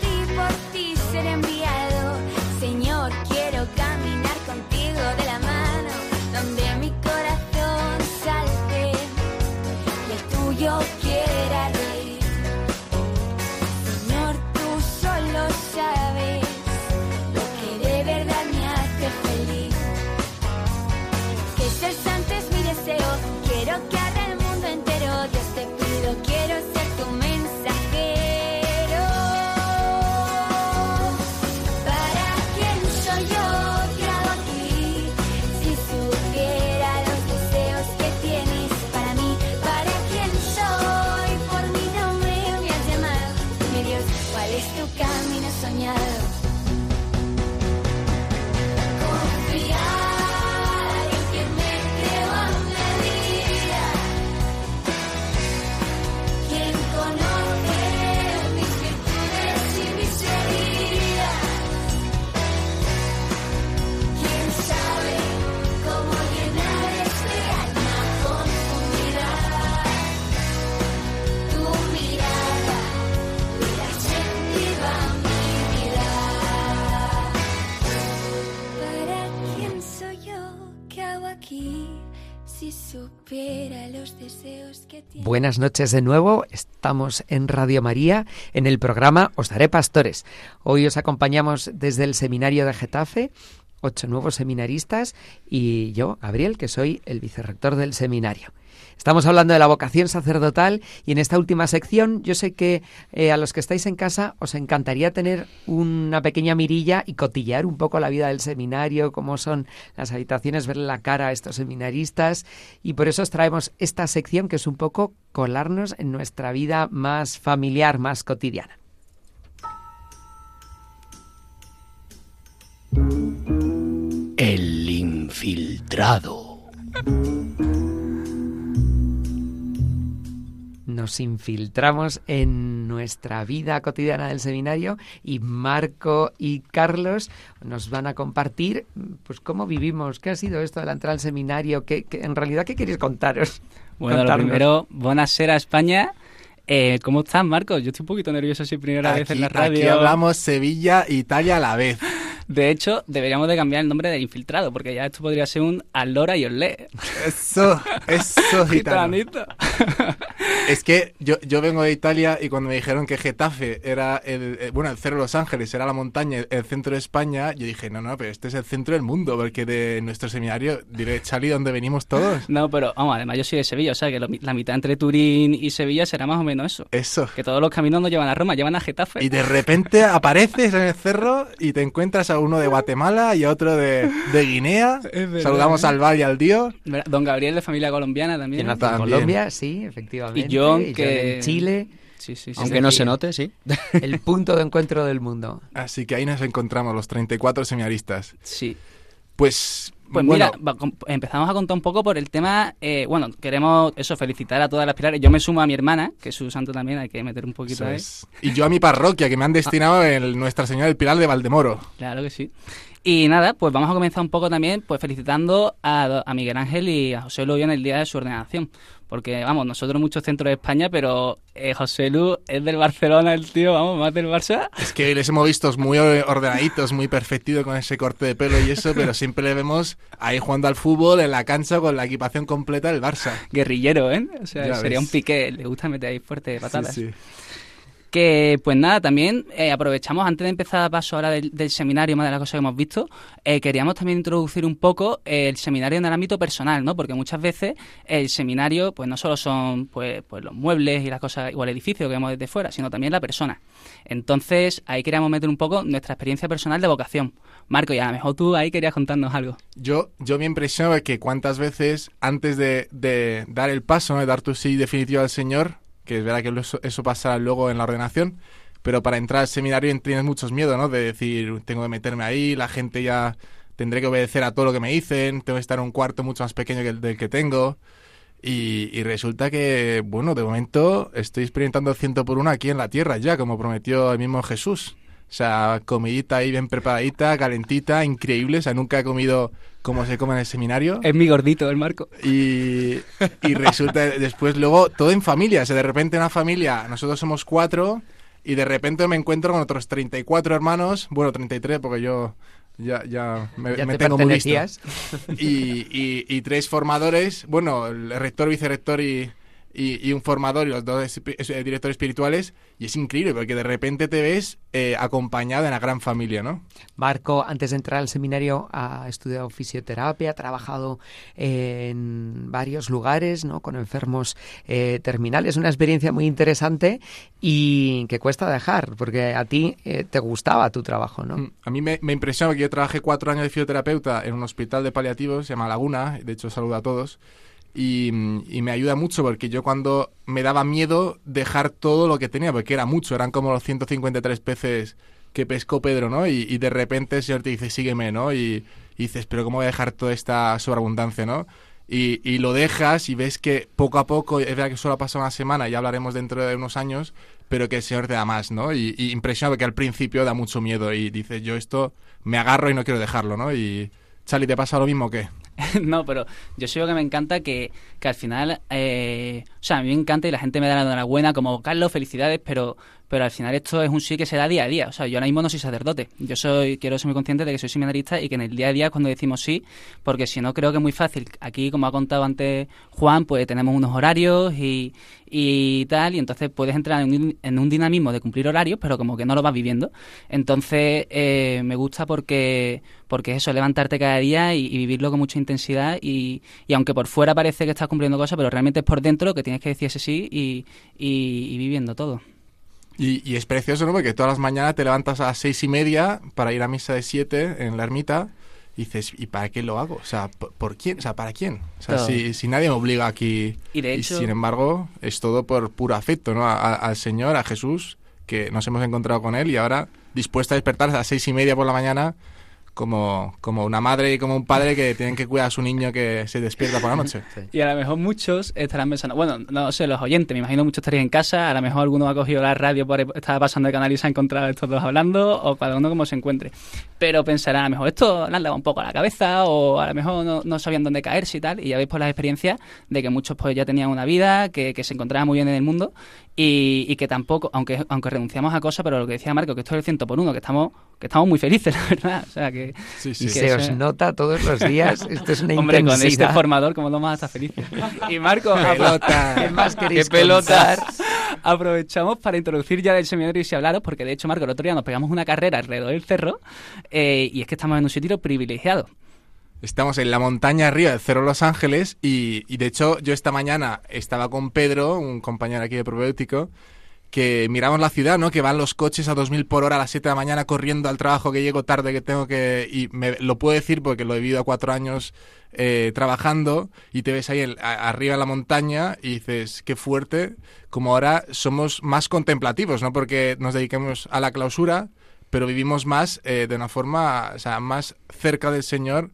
Buenas noches de nuevo. Estamos en Radio María en el programa Os Daré Pastores. Hoy os acompañamos desde el seminario de Getafe, ocho nuevos seminaristas y yo, Gabriel, que soy el vicerrector del seminario. Estamos hablando de la vocación sacerdotal y en esta última sección yo sé que eh, a los que estáis en casa os encantaría tener una pequeña mirilla y cotillear un poco la vida del seminario, cómo son las habitaciones, verle la cara a estos seminaristas y por eso os traemos esta sección que es un poco colarnos en nuestra vida más familiar, más cotidiana. El infiltrado. Nos infiltramos en nuestra vida cotidiana del seminario y Marco y Carlos nos van a compartir pues cómo vivimos, qué ha sido esto de la entrada al seminario, qué, qué- en realidad qué queréis contaros. Bueno, lo primero, buonasera España. Eh, ¿Cómo estás, Marcos? Yo estoy un poquito nervioso así primera vez en la radio. aquí hablamos Sevilla Italia a la vez. De hecho, deberíamos de cambiar el nombre del infiltrado, porque ya esto podría ser un Alora y Olé. Eso, eso, gitano. Gitanito. Es que yo, yo vengo de Italia y cuando me dijeron que Getafe era el, eh, bueno, el Cerro de Los Ángeles era la montaña, el centro de España, yo dije, no, no, pero este es el centro del mundo, porque de nuestro seminario, diré, Chali, ¿dónde venimos todos? No, pero vamos, además yo soy de Sevilla, o sea que lo- la mitad entre Turín y Sevilla será más o menos eso. Eso. Que todos los caminos no llevan a Roma, llevan a Getafe. Y de repente apareces en el cerro y te encuentras a uno de Guatemala y a otro de, de Guinea. verdad, Saludamos ¿eh? al Val y al Dio. Don Gabriel de familia colombiana también. En Colombia, sí, efectivamente. Y John, Y John que... en Chile. Sí, sí, sí. Aunque no se note, sí. El punto de encuentro del mundo. Así que ahí nos encontramos los 34 seminaristas. Sí. Pues, Pues bueno, mira, empezamos a contar un poco por el tema, eh, bueno, queremos eso, felicitar a todas las pilares. Yo me sumo a mi hermana, que es su santo también, hay que meter un poquito ahí. Y yo a mi parroquia, que me han destinado en Nuestra Señora del Pilar de Valdemoro. Claro que sí. Y nada, pues vamos a comenzar un poco también pues felicitando a, a Miguel Ángel y a José Lu en el día de su ordenación. Porque, vamos, nosotros muchos centros de España, pero eh, José Lu es del Barcelona, el tío, vamos, más del Barça. Es que les hemos visto muy ordenaditos, muy perfectitos con ese corte de pelo y eso, pero siempre le vemos ahí jugando al fútbol en la cancha con la equipación completa del Barça. Guerrillero, ¿eh? O sea, Ya sería ves. un piqué, le gusta meter ahí fuerte patadas. Sí, sí. Que, pues nada, también eh, aprovechamos, antes de empezar a paso ahora del, seminario, más de las cosas que hemos visto, eh, queríamos también introducir un poco el seminario en el ámbito personal, ¿no? Porque muchas veces el seminario, pues no solo son pues, pues los muebles y las cosas, o el edificio que vemos desde fuera, sino también la persona. Entonces, ahí queríamos meter un poco nuestra experiencia personal de vocación. Marco, y a lo mejor tú ahí querías contarnos algo. Yo, yo me impresiono de que cuántas veces antes de, de dar el paso, de dar tu sí definitivo al Señor, que es verdad que eso, eso pasará luego en la ordenación, pero para entrar al seminario tienes muchos miedos, ¿no? De decir, tengo que meterme ahí, la gente ya tendré que obedecer a todo lo que me dicen, tengo que estar en un cuarto mucho más pequeño que el del que tengo. Y, y resulta que, bueno, de momento estoy experimentando ciento por uno aquí en la tierra ya, como prometió el mismo Jesús. O sea, comidita ahí bien preparadita, calentita, increíble. O sea, nunca he comido como se come en el seminario. Es mi gordito el Marco. Y, y resulta después luego todo en familia. O sea, de repente una familia, nosotros somos cuatro y de repente me encuentro con otros 34 hermanos. Bueno, 33 porque yo ya, ya me, Ya me te tengo muy listo. Y, y, y tres formadores, bueno, el rector, vicerrector y, y, y un formador y los dos eh, directores espirituales. Y es increíble porque de repente te ves eh, acompañado en la gran familia, ¿no? Marco, antes de entrar al seminario, ha estudiado fisioterapia, ha trabajado en varios lugares, ¿no? Con enfermos eh, terminales. Una experiencia muy interesante y que cuesta dejar, porque a ti eh, te gustaba tu trabajo, ¿no? Mm, A mí me, me impresiona que yo trabajé cuatro años de fisioterapeuta en un hospital de paliativos, se llama Laguna, de hecho saludo a todos, y, me ayuda mucho porque yo cuando me daba miedo dejar todo lo que tenía, porque era mucho, eran como los 153 peces que pescó Pedro, ¿no? Y, de repente el Señor te dice, sígueme, ¿no? Y, dices, pero ¿cómo voy a dejar toda esta sobreabundancia, ¿no? Y, lo dejas y ves que poco a poco, es verdad que solo ha pasado una semana, ya hablaremos dentro de unos años, pero que el Señor te da más, ¿no? Y, impresiona porque al principio da mucho miedo y dices, yo esto me agarro y no quiero dejarlo, ¿no? Y, Charlie, ¿te pasa lo mismo que? no, pero yo sé que me encanta que, que al final, eh, o sea, a mí me encanta y la gente me da la enhorabuena como, Carlos, felicidades, pero, pero al final esto es un sí que se da día a día. O sea, yo ahora mismo no soy sacerdote. Yo soy, quiero ser muy consciente de que soy seminarista y que en el día a día es cuando decimos sí, porque si no creo que es muy fácil. Aquí, como ha contado antes Juan, pues tenemos unos horarios y, y tal, y entonces puedes entrar en un, en un dinamismo de cumplir horarios, pero como que no lo vas viviendo. Entonces, eh, me gusta porque, porque eso, levantarte cada día y, vivirlo con mucha intensidad y, y aunque por fuera parece que estás cumpliendo cosas, pero realmente es por dentro que tienes que decir ese sí y, y viviendo todo. Y, y es precioso, ¿no? Porque todas las mañanas te levantas a las seis y media para ir a misa de siete en la ermita y dices, ¿y para qué lo hago? O sea, ¿por, por quién? O sea, ¿para quién? O sea, si, si nadie me obliga aquí. Y de hecho- sin embargo, es todo por puro afecto, ¿no? A- a- al Señor, a Jesús, que nos hemos encontrado con Él y ahora dispuesta a despertar a las seis y media por la mañana como, como una madre y como un padre que tienen que cuidar a su niño que se despierta por la noche. Y a lo mejor muchos estarán pensando, bueno, no sé, los oyentes, me imagino muchos estarían en casa, a lo mejor alguno ha cogido la radio, por estaba pasando el canal y se ha encontrado a estos dos hablando, o cada uno como se encuentre. Pero pensará, a lo mejor esto le han dado un poco a la cabeza, o a lo mejor no, no sabían dónde caerse y tal, y ya veis por las experiencias de que muchos pues ya tenían una vida, que, que se encontraban muy bien en el mundo, y, y que tampoco, aunque aunque renunciamos a cosas, pero lo que decía Marco, que esto es el ciento por uno, que estamos que estamos muy felices, la verdad. O sea, que, Y que se eso- os nota todos los días. Esto es una Hombre, con este intensidad. formador, como no vamos a estar felices. Y Marco, Pelota. ¿Qué más queréis ¿Qué pelotas? Aprovechamos para introducir ya del seminario y si hablaros, porque de hecho, Marco, el otro día nos pegamos una carrera alrededor del cerro eh, y es que estamos en un sitio privilegiado. Estamos en la montaña arriba del Cerro Los Ángeles y, y de hecho yo esta mañana estaba con Pedro, un compañero aquí de Probéutico, que miramos la ciudad, ¿no? Que van los coches a 2000 por hora a las 7 de la mañana corriendo al trabajo, que llego tarde, que tengo que... Y me, lo puedo decir porque lo he vivido a cuatro años eh, trabajando y te ves ahí a- arriba en la montaña y dices, qué fuerte, como ahora somos más contemplativos, ¿no? Porque nos dediquemos a la clausura, pero vivimos más eh, de una forma, o sea, más cerca del Señor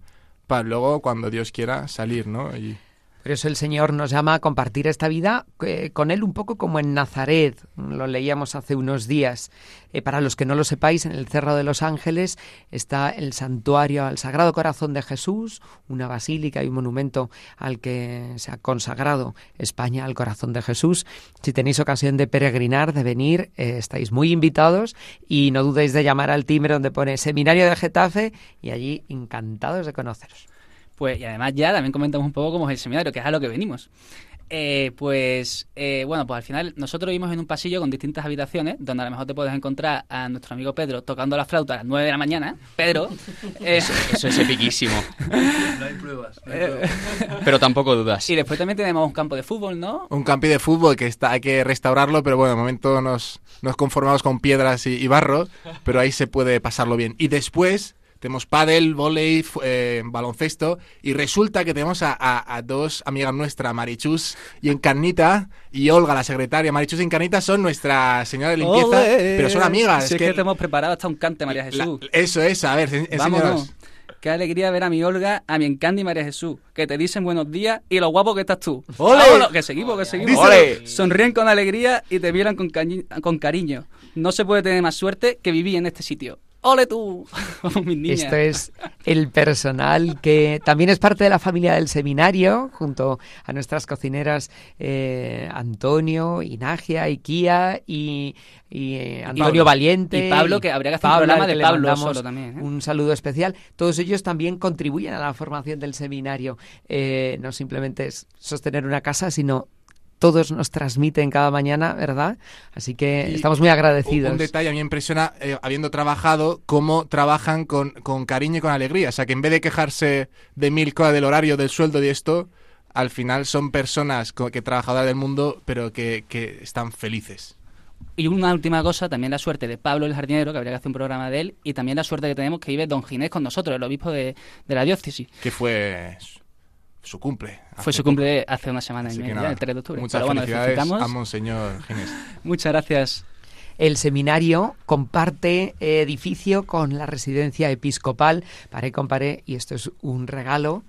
para luego, cuando Dios quiera, salir, ¿no? Y... Por eso el Señor nos llama a compartir esta vida eh, con Él un poco como en Nazaret. Lo leíamos hace unos días. Eh, para los que no lo sepáis, en el Cerro de los Ángeles está el santuario al Sagrado Corazón de Jesús, una basílica y un monumento al que se ha consagrado España al Corazón de Jesús. Si tenéis ocasión de peregrinar, de venir, eh, estáis muy invitados y no dudéis de llamar al timbre donde pone Seminario de Getafe y allí encantados de conoceros. Pues, y además ya también comentamos un poco cómo es el seminario, que es a lo que venimos. Eh, pues eh, bueno, pues al final nosotros vivimos en un pasillo con distintas habitaciones donde a lo mejor te puedes encontrar a nuestro amigo Pedro tocando la flauta a las 9 de la mañana. Pedro. eh, Eso, eso es epiquísimo. No hay pruebas. no hay Eh, pruebas. Pero tampoco dudas. y después también tenemos un campo de fútbol, ¿no? Un campi de fútbol que está, hay que restaurarlo, pero bueno, de momento nos, nos conformamos con piedras y, y barro, pero ahí se puede pasarlo bien. Y después tenemos pádel, volei, eh, baloncesto, y resulta que tenemos a, a- a dos amigas nuestras, Marichus y Encarnita, y Olga, la secretaria. Marichus y Encarnita son nuestra señora de limpieza, ¡Ole! pero son amigas. Si es es que, que te hemos preparado hasta un cante, María Jesús. eso es, a ver, en- enséñanos. Qué alegría ver a mi Olga, a mi Encandy y María Jesús, que te dicen buenos días y lo guapo que estás tú. ¡Ole! Vámonos, que seguimos, que seguimos. ¡Ole! Sonríen con alegría y te miran con, con cariño. No se puede tener más suerte que vivir en este sitio. ¡Ole tú! Vamos, mis niñas. Esto es el personal que también es parte de la familia del seminario, junto a nuestras cocineras eh, Antonio, Inagia, Ikia y, y, eh, Antonio. Valiente. Y Pablo, que habría que hacer un programa de Pablo solo también, ¿eh? Un saludo especial. Todos ellos también contribuyen a la formación del seminario. Eh, no simplemente es sostener una casa, sino todos nos transmiten cada mañana, ¿verdad? Así que Y estamos muy agradecidos. Un detalle a mí me impresiona, eh, habiendo trabajado, cómo trabajan con, con cariño y con alegría. O sea, que en vez de quejarse de mil cosas del horario, del sueldo y esto, al final son personas que trabajadoras del mundo, pero que, que están felices. Y una última cosa, también la suerte de Pablo el jardinero, que habría que hacer un programa de él, y también la suerte que tenemos que vive Don Ginés con nosotros, el obispo de, de la diócesis. Que fue su- cumple. Fue su poco. cumple hace una semana y Así media, nada, el 3 de octubre. Muchas Pero bueno, le felicidades a Monseñor Ginés. Muchas gracias. El seminario comparte eh, edificio con la residencia episcopal. Paré, comparé, y esto es un regalo.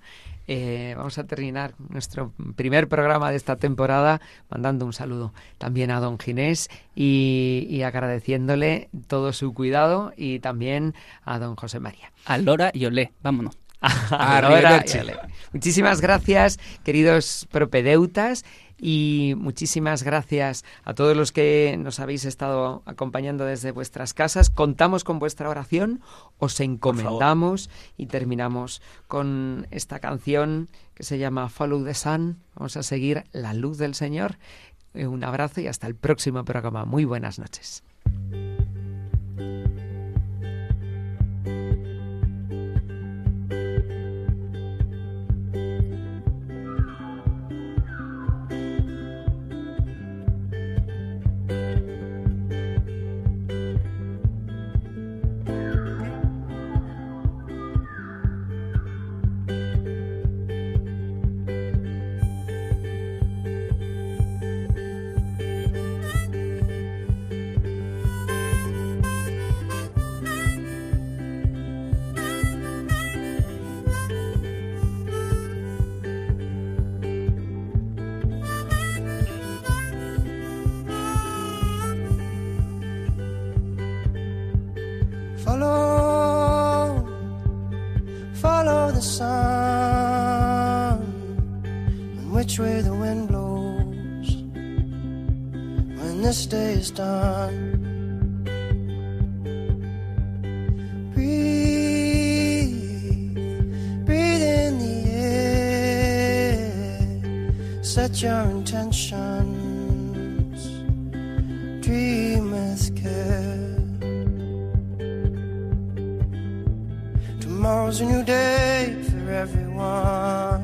Eh, vamos a terminar nuestro primer programa de esta temporada mandando un saludo también a don Ginés y, y agradeciéndole todo su cuidado y también a don José María. A Lora y Olé, vámonos. Ahora, yale. Muchísimas gracias, queridos propedeutas, y muchísimas gracias a todos los que nos habéis estado acompañando desde vuestras casas. Contamos con vuestra oración, os encomendamos y terminamos con esta canción que se llama Follow the Sun. Vamos a seguir la luz del Señor. Eh, Un abrazo y hasta el próximo programa. Muy buenas noches. Is done. Breathe, breathe in the air, set your intentions, dream with care. Tomorrow's a new day for everyone.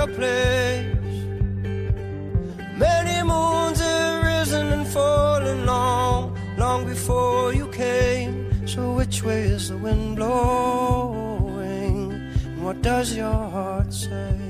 Your place. Many moons have risen and fallen long, long before you came. So which way is the wind blowing? And what does your heart say?